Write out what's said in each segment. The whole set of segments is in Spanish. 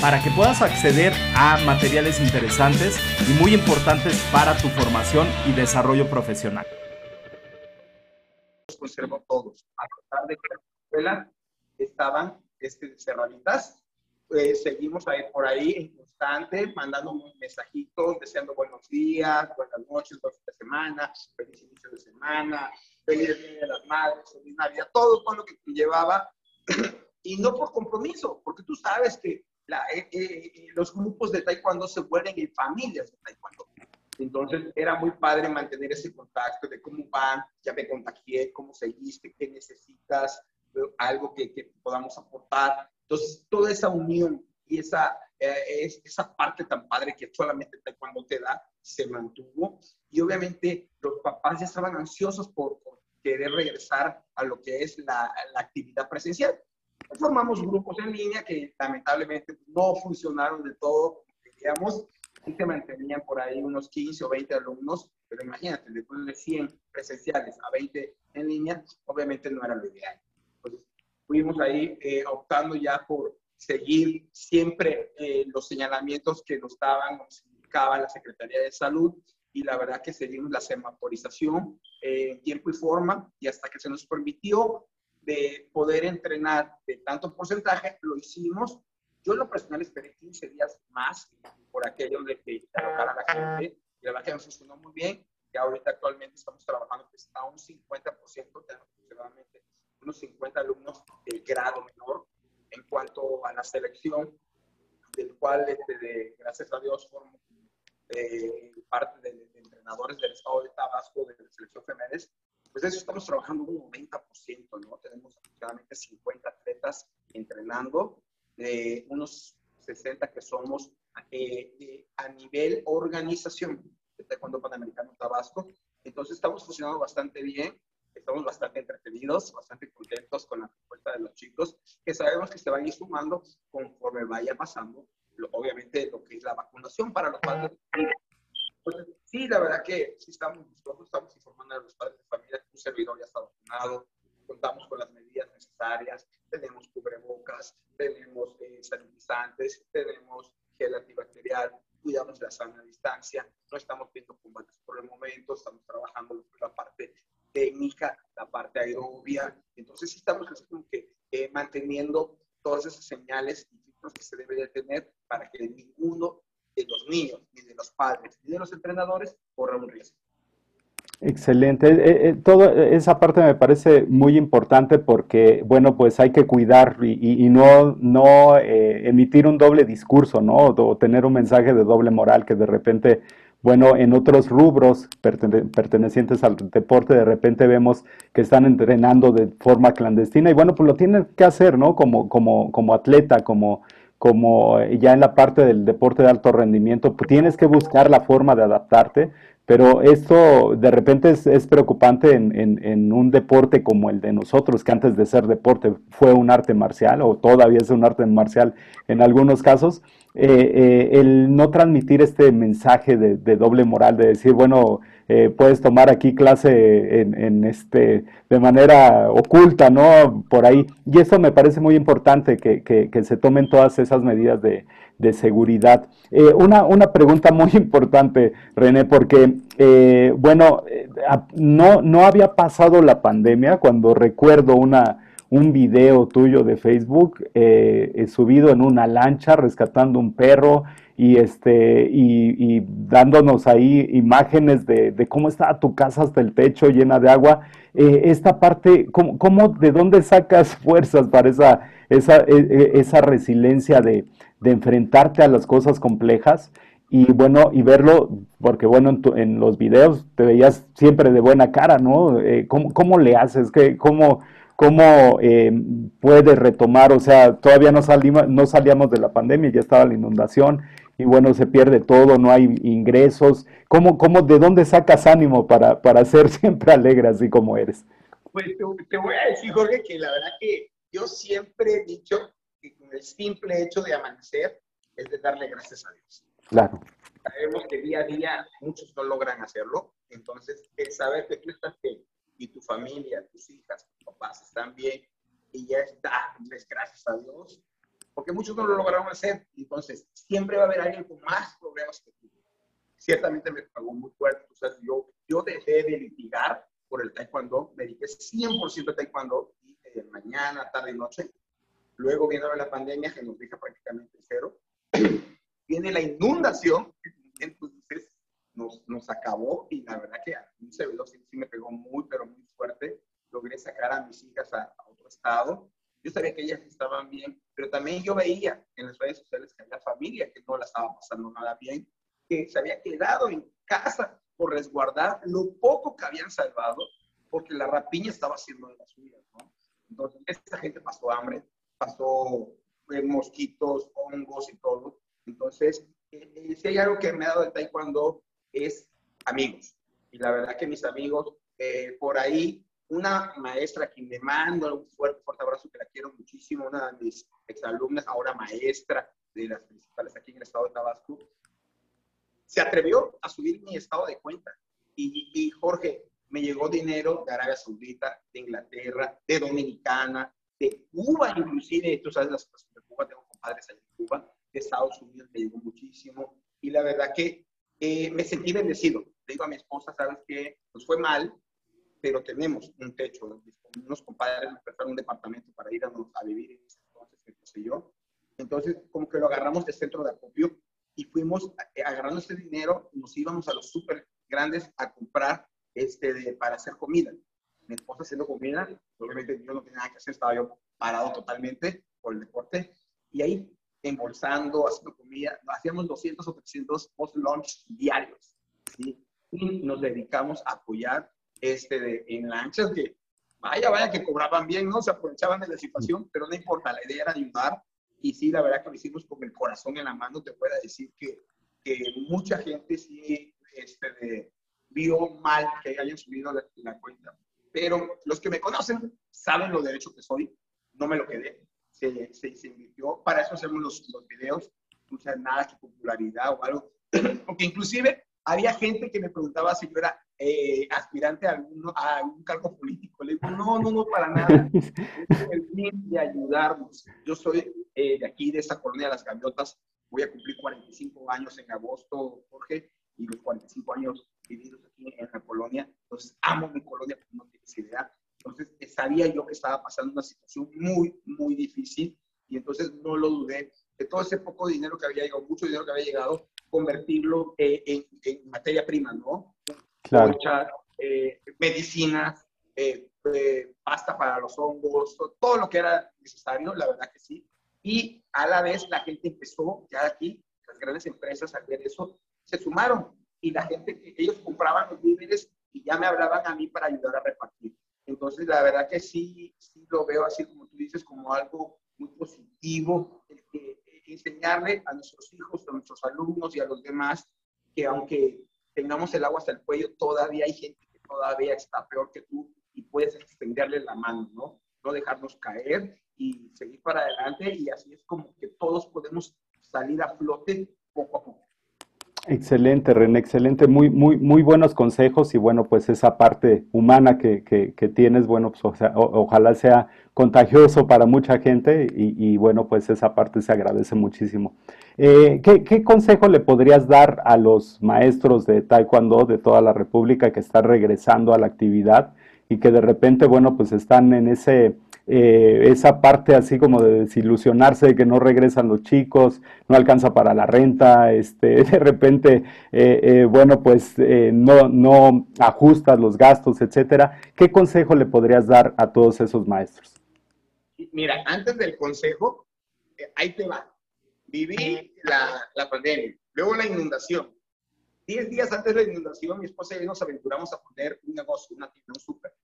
para que puedas acceder a materiales interesantes y muy importantes para tu formación y desarrollo profesional. Conservo todos, a pesar de que la escuela estaban este, cerraditas, pues seguimos ahí por ahí en constante, mandando mensajitos, deseando buenos días, buenas noches, buenas de semana, feliz inicio de semana, feliz Día de las Madres, feliz Navidad, todo, todo lo que llevaba, y no por compromiso, porque tú sabes que la, eh, eh, los grupos de taekwondo se vuelven en familias de taekwondo. Entonces era muy padre mantener ese contacto de cómo van, ya me contagié, cómo seguiste, qué necesitas, algo que, que podamos aportar. Entonces, toda esa unión y esa, eh, esa parte tan padre que solamente cuando te da, se mantuvo. Y obviamente los papás ya estaban ansiosos por, querer regresar a lo que es la, la actividad presencial. Formamos grupos en línea que lamentablemente no funcionaron de todo queríamos y se mantenían por ahí unos 15 o 20 alumnos, pero imagínate, después de 100 presenciales a 20 en línea, obviamente no era lo ideal. Fuimos ahí eh, optando ya por seguir siempre eh, los señalamientos que nos daban, nos indicaba la Secretaría de Salud y la verdad que seguimos la semaforización eh, en tiempo y forma y hasta que se nos permitió de poder entrenar de tanto porcentaje, lo hicimos. Yo en lo personal esperé 15 días más por aquello de que alocara a la gente y la verdad que nos funcionó muy bien y ahorita actualmente estamos trabajando pues, a un 50%, tenemos aproximadamente unos 50 alumnos del grado menor en cuanto a la selección, del cual, este, gracias a Dios, formo eh, parte de, entrenadores del estado de Tabasco, de la selección femenina, pues de eso estamos trabajando un 90%, ¿no? Tenemos aproximadamente 50 atletas entrenando, de unos 60 que somos eh, a nivel organización de Taekwondo Panamericano Tabasco. Entonces estamos funcionando bastante bien estamos bastante entretenidos, bastante contentos con la respuesta de los chicos, que sabemos que se van a ir sumando conforme vaya pasando, obviamente, lo que es la vacunación para los padres. Pues, sí, la verdad que sí estamos nosotros estamos informando a los padres de familia un servidor ya está vacunado, contamos con las medidas necesarias, tenemos cubrebocas, tenemos eh, sanitizantes, tenemos gel antibacterial, cuidamos la sana distancia, no estamos viendo combates por el momento, estamos trabajando la parte técnica, la parte aerobia. Entonces, sí estamos así como que eh, manteniendo todas esas señales y que se debe de tener para que ninguno de los niños, ni de los padres, ni de los entrenadores corra un riesgo. Excelente. Eh, eh, toda esa parte me parece muy importante porque, bueno, pues hay que cuidar y, no, no emitir un doble discurso, ¿no? O tener un mensaje de doble moral que de repente bueno, en otros rubros pertenecientes al deporte, de repente vemos que están entrenando de forma clandestina y bueno, pues lo tienen que hacer, ¿no? Como, como, como atleta, como, como ya en la parte del deporte de alto rendimiento, pues tienes que buscar la forma de adaptarte, pero esto de repente es, preocupante en, en, un deporte como el de nosotros, que antes de ser deporte fue un arte marcial o todavía es un arte marcial en algunos casos, eh, eh, el no transmitir este mensaje de, doble moral, de decir, bueno, eh, puedes tomar aquí clase en, este, de manera oculta, ¿no? Por ahí. Y eso me parece muy importante, que, que, se tomen todas esas medidas de, de seguridad. una, una, pregunta muy importante, René, porque, bueno, no, no había pasado la pandemia cuando recuerdo una un video tuyo de Facebook eh, subido en una lancha rescatando un perro y, este, y, dándonos ahí imágenes de, cómo está tu casa hasta el techo llena de agua. Eh, esta parte, ¿cómo, ¿cómo, de dónde sacas fuerzas para esa, esa, e, e, esa resiliencia de, de enfrentarte a las cosas complejas? y bueno, y verlo, porque bueno, en, en, los videos te veías siempre de buena cara, ¿no? Eh, ¿cómo, ¿cómo, le haces? ¿Qué, ¿Cómo, cómo eh, puedes retomar? O sea, todavía no, salimos, no salíamos de la pandemia, ya estaba la inundación, y bueno, se pierde todo, no hay ingresos. ¿Cómo, cómo, ¿De dónde sacas ánimo para, para ser siempre alegre así como eres? Pues te, te voy a decir, Jorge, que la verdad que yo siempre he dicho que con el simple hecho de amanecer es de darle gracias a Dios Claro. Sabemos que día a día muchos no logran hacerlo, entonces el saber que tú estás bien y tu familia, tus hijas, tus papás están bien y ya está, les gracias a Dios, porque muchos no lo lograron hacer, entonces siempre va a haber alguien con más problemas que tú. Ciertamente me pagó muy fuerte, o sea, yo, yo dejé de litigar por el taekwondo, me dediqué 100% a taekwondo, y mañana, tarde y noche. Luego vino la pandemia que nos deja prácticamente cero viene la inundación, entonces nos, nos acabó y la verdad que a mí se sí, sí, me pegó muy, pero. A mis hijas a, a, otro estado. Yo sabía que ellas estaban bien, pero también yo veía en las redes sociales que había familia que no la estaba pasando nada bien, que se había quedado en casa por resguardar lo poco que habían salvado, porque la rapiña estaba haciendo de las suyas, ¿no? Entonces, esta gente pasó hambre, pasó eh, mosquitos, hongos y todo. Entonces, eh, si hay algo que me ha dado el taekwondo es amigos. Y la verdad que mis amigos, eh, por ahí, una maestra que me mando un fuerte, fuerte abrazo, que la quiero muchísimo, una de mis exalumnas, ahora maestra de las principales aquí en el estado de Tabasco, se atrevió a subir mi estado de cuenta. Y, y Jorge, me llegó dinero de Arabia Saudita, de Inglaterra, de Dominicana, de Cuba, inclusive, tú sabes las cosas de Cuba, tengo compadres en Cuba, de Estados Unidos me llegó muchísimo y la verdad que eh, me sentí bendecido. Le digo a mi esposa, sabes que nos fue mal, pero tenemos un techo. Unos compadres nos prestaron un departamento para ir a, a vivir en ese entonces, qué sé yo. Entonces, como que lo agarramos de centro de acopio y fuimos eh, agarrando ese dinero, nos íbamos a los súper grandes a comprar este, de, para hacer comida. Mi esposa haciendo comida, obviamente yo no tenía nada que hacer, estaba yo parado totalmente por el deporte. Y ahí embolsando, haciendo comida, hacíamos 200 o 300 post-launch diarios, ¿sí? Y nos dedicamos a apoyar este de, en lanchas que, vaya, vaya, que cobraban bien, ¿no? Se aprovechaban de la situación, pero no importa, la idea era ayudar y sí, la verdad que lo hicimos con el corazón en la mano, te puedo decir que, que mucha gente sí este, de, vio mal que hayan subido la, la cuenta, pero los que me conocen saben lo derecho que soy, no me lo quedé, se, se, se invirtió. Para eso hacemos los, los videos, no sea nada que popularidad o algo. Porque inclusive había gente que me preguntaba si yo era eh, aspirante a algún, a algún cargo político. Le digo, no, no, no, para nada. el fin de ayudarnos. Yo soy eh, de aquí, de esta colonia de las Gaviotas. Voy a cumplir 45 años en agosto, Jorge, y los 45 años vividos aquí en la colonia. Entonces, amo mi colonia, como no tienes idea. Entonces, sabía yo que estaba pasando una situación muy, muy difícil y entonces no lo dudé. De todo ese poco dinero que había llegado, mucho dinero que había llegado, convertirlo eh, en, en, materia prima, ¿no? Claro. Concha, eh, medicinas, eh, eh, pasta para los hongos, todo lo que era necesario, la verdad que sí. Y a la vez la gente empezó, ya aquí, las grandes empresas a ver eso, se sumaron y la gente, ellos compraban los víveres y ya me hablaban a mí para ayudar a repartir. Entonces, la verdad que sí, sí lo veo así como tú dices, como algo muy positivo, que, enseñarle a nuestros hijos, a nuestros alumnos y a los demás que aunque tengamos el agua hasta el cuello, todavía hay gente que todavía está peor que tú y puedes extenderle la mano, ¿no? No dejarnos caer y seguir para adelante y así es como que todos podemos salir a flote poco a poco. Excelente, René, excelente, muy, muy, muy buenos consejos y bueno, pues esa parte humana que, que, tienes, bueno, pues o sea, ojalá sea contagioso para mucha gente y, bueno, pues esa parte se agradece muchísimo. Eh, ¿qué, ¿qué, consejo le podrías dar a los maestros de Taekwondo de toda la República que están regresando a la actividad y que de repente, bueno, pues están en ese eh, esa parte así como de desilusionarse de que no regresan los chicos, no alcanza para la renta, este, de repente, eh, bueno, pues no, no ajustas los gastos, etcétera. ¿Qué consejo le podrías dar a todos esos maestros? Mira, antes del consejo, ahí te va. Viví la, la pandemia, Luego la inundación. Diez días antes de la inundación, mi esposa y yo nos aventuramos a poner un negocio, una tienda, un súper.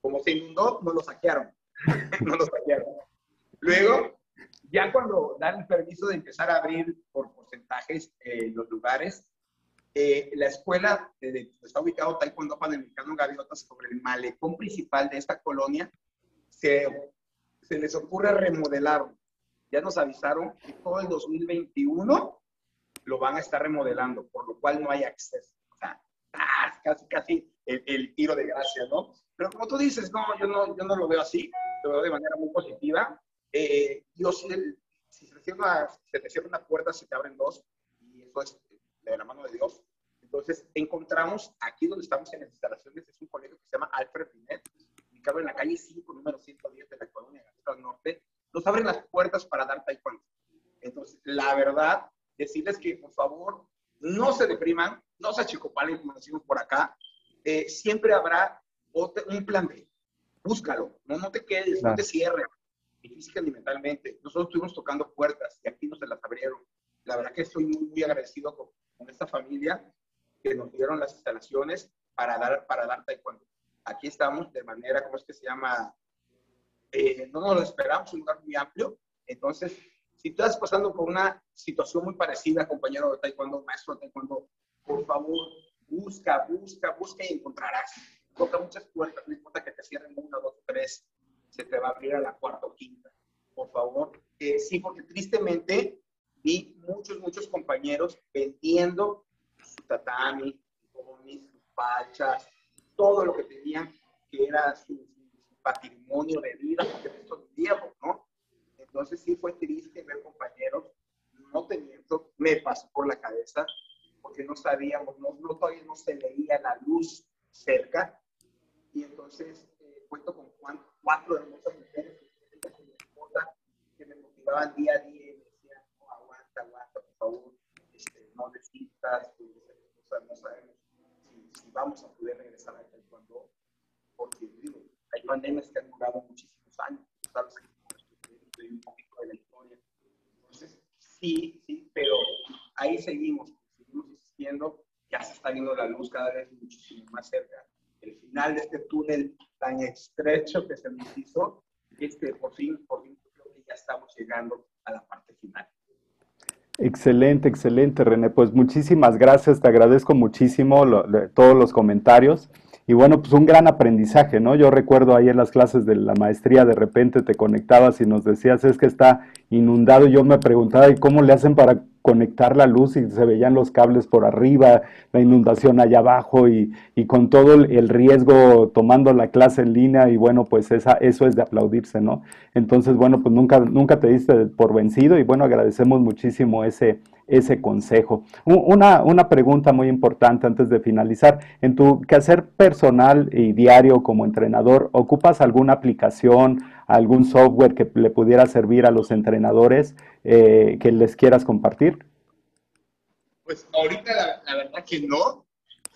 Como se inundó, nos lo saquearon. nos lo saquearon. Luego, ya cuando dan el permiso de empezar a abrir por porcentajes eh, los lugares, eh, la escuela de, está ubicado Taekwondo Panamericano Gaviotas sobre el malecón principal de esta colonia, se, se les ocurre remodelar. Ya nos avisaron que todo el 2021 lo van a estar remodelando, por lo cual no hay acceso. O sea, casi, casi el, tiro de gracia, ¿no? Pero como tú dices, no, yo no, yo no lo veo así, lo veo de manera muy positiva. Eh, yo si, si se, te cierra una puerta, se te abren dos, y eso es de la mano de Dios. Entonces, encontramos aquí donde estamos en las instalaciones, es un colegio que se llama Alfred Binet, ubicado en la calle 5, número 110 de la colonia del Norte. Nos abren las puertas para dar taekwondo. Entonces, la verdad, decirles que por favor no se depriman, no se achicopalen como decimos por acá. Eh, siempre habrá un plan B. Búscalo, no, no te quedes, no te cierres, ni física ni mentalmente. Nosotros estuvimos tocando puertas y aquí nos las abrieron. La verdad que estoy muy, muy agradecido con, con esta familia que nos dieron las instalaciones para dar, para dar taekwondo. Aquí estamos de manera, ¿cómo es que se llama? Eh, no nos lo esperamos, un lugar muy amplio. Entonces, si estás pasando por una situación muy parecida, compañero de taekwondo, maestro de taekwondo, por favor, busca, busca, busca y encontrarás. Toca muchas puertas, no importa que te cierren una, dos tres, se te va a abrir a la cuarta o quinta. Por favor, eh, sí, porque tristemente vi muchos, muchos compañeros vendiendo su tatami, sus pachas, todo lo que tenían que era su, patrimonio de vida, porque esto viejos, ¿no? Entonces sí fue triste ver compañeros, no teniendo, me pasó por la cabeza, porque no sabíamos, no, todavía no se veía la luz cerca, y entonces eh, cuento con cuatro hermosas mujeres que me motivaban día a día y me decían, no, aguanta, aguanta, por favor, este, no desistas, no sabemos si, vamos a poder regresar a taekwondo, porque digo, hay pandemias que han durado muchísimos años, sabes un poquito de la historia. Entonces, sí, sí, pero ahí seguimos, seguimos insistiendo, ya se está viendo la luz cada vez muchísimo más cerca. El final de este túnel tan estrecho que se nos hizo, este, por fin, por fin creo que ya estamos llegando a la parte final. Excelente, excelente, René. Pues muchísimas gracias, te agradezco muchísimo todos los comentarios. Y bueno, pues un gran aprendizaje, ¿no? Yo recuerdo ahí en las clases de la maestría, de repente te conectabas y nos decías, es que está inundado. Y yo me preguntaba, ¿y cómo le hacen para conectar la luz y se veían los cables por arriba, la inundación allá abajo y, con todo el, riesgo tomando la clase en línea y bueno, pues esa, eso es de aplaudirse, ¿no? Entonces, bueno, pues nunca, nunca te diste por vencido y bueno, agradecemos muchísimo ese, ese consejo. Una, una pregunta muy importante antes de finalizar. En tu quehacer personal y diario como entrenador, ¿ocupas alguna aplicación, algún software que le pudiera servir a los entrenadores eh, que les quieras compartir? Pues ahorita la, verdad que no.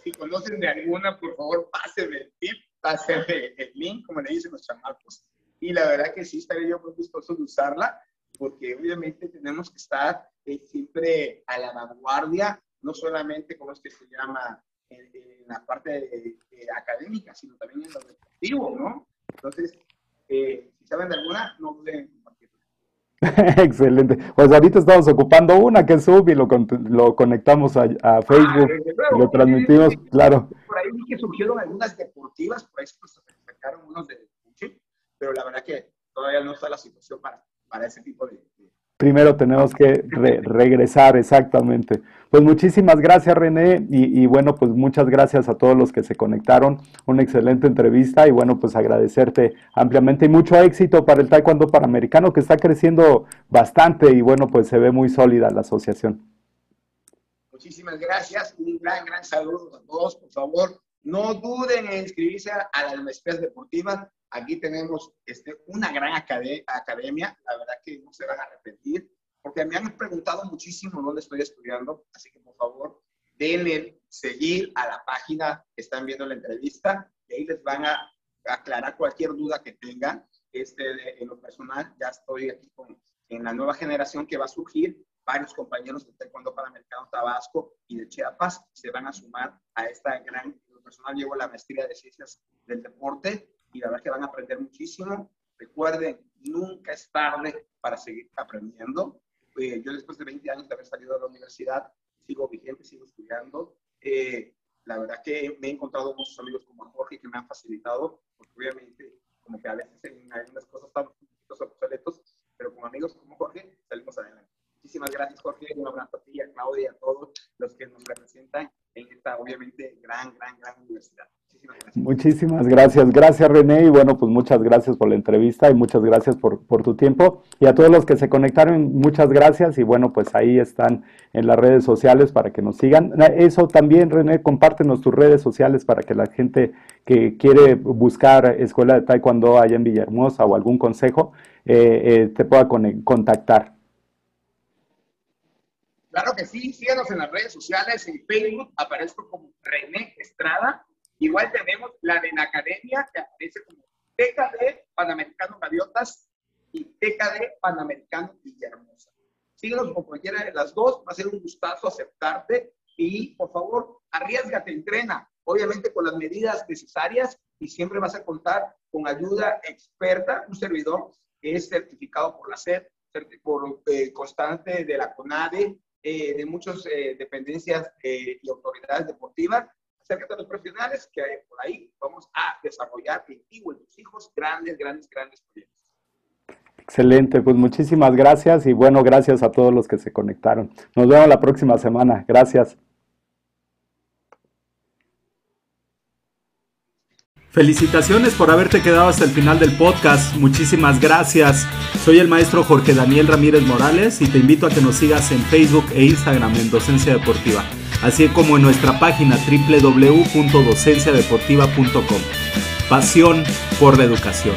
Si conocen de alguna, por favor, pásenme el tip, pásenme el link, como le dicen los chamacos. Y la verdad que sí, estaría yo gustoso de usarla, porque obviamente tenemos que estar eh, siempre a la vanguardia, no solamente, como es que se llama, en, la parte académica, sino también en lo deportivo, ¿no? Entonces, eh, si saben de alguna, no duden en compartirla. Excelente. Pues ahorita estamos ocupando una que es Zoom y lo, lo conectamos a, a Facebook ah, y lo transmitimos, claro. Por ahí vi que surgieron algunas deportivas, por ahí se sacaron unos de pero la verdad que todavía no está la situación para, para ese tipo de, primero tenemos que regresar exactamente. Pues muchísimas gracias René y, bueno, pues muchas gracias a todos los que se conectaron. Una excelente entrevista y bueno, pues agradecerte ampliamente y mucho éxito para el Taekwondo Panamericano que está creciendo bastante y bueno, pues se ve muy sólida la asociación. Muchísimas gracias, un gran, gran saludo a todos, por favor. No duden en inscribirse a la Universidad Deportiva. Aquí tenemos este, una gran academia, la verdad que no se van a arrepentir, porque me han preguntado muchísimo dónde estoy estudiando, así que por favor, denle seguir a la página que están viendo la entrevista y ahí les van a aclarar cualquier duda que tengan. Este, en lo personal, ya estoy aquí con, en la nueva generación que va a surgir varios compañeros de Taekwondo Panamericano Tabasco y de Chiapas se van a sumar a esta gran, personal llevo la maestría de ciencias del deporte y la verdad que van a aprender muchísimo. Recuerden, nunca es tarde para seguir aprendiendo. Eh, yo después de 20 años de haber salido de la universidad, sigo vigente, sigo estudiando. Eh, la verdad que me he encontrado muchos amigos como Jorge que me han facilitado, porque obviamente como que a veces en algunas cosas estamos un poquito obsoletos, pero con amigos como Jorge salimos adelante. Muchísimas gracias, Jorge. Un abrazo a ti, a Claudia a todos los que nos representan en esta, obviamente, gran, gran, gran universidad. Muchísimas gracias. Gracias. René. Y bueno, pues muchas gracias por la entrevista y muchas gracias por, por tu tiempo. Y a todos los que se conectaron, muchas gracias. Y bueno, pues ahí están en las redes sociales para que nos sigan. Eso también, René, compártenos tus redes sociales para que la gente que quiere buscar escuela de taekwondo allá en Villahermosa o algún consejo eh, eh, te pueda contactar. Claro que sí, síganos en las redes sociales, en Facebook aparezco como René Estrada. Igual tenemos la de la academia que aparece como TKD Panamericano Gaviotas y TKD Panamericano Villahermosa. Síguenos por cualquiera de las dos, va a ser un gustazo aceptarte y por favor, arriesgate, entrena, obviamente con las medidas necesarias y siempre vas a contar con ayuda experta, un servidor que es certificado por la SED, por eh, constante de la CONADE, eh, de muchas eh, dependencias eh, y autoridades deportivas. Acércate a los profesionales que hay por ahí vamos a desarrollar en ti y tus hijos grandes, grandes, grandes proyectos. Excelente, pues muchísimas gracias y bueno, gracias a todos los que se conectaron. Nos vemos la próxima semana. Gracias. Felicitaciones por haberte quedado hasta el final del podcast. Muchísimas gracias. Soy el maestro Jorge Daniel Ramírez Morales y te invito a que nos sigas en Facebook e Instagram en Docencia Deportiva, así como en nuestra página www.docenciadeportiva.com. Pasión por la educación.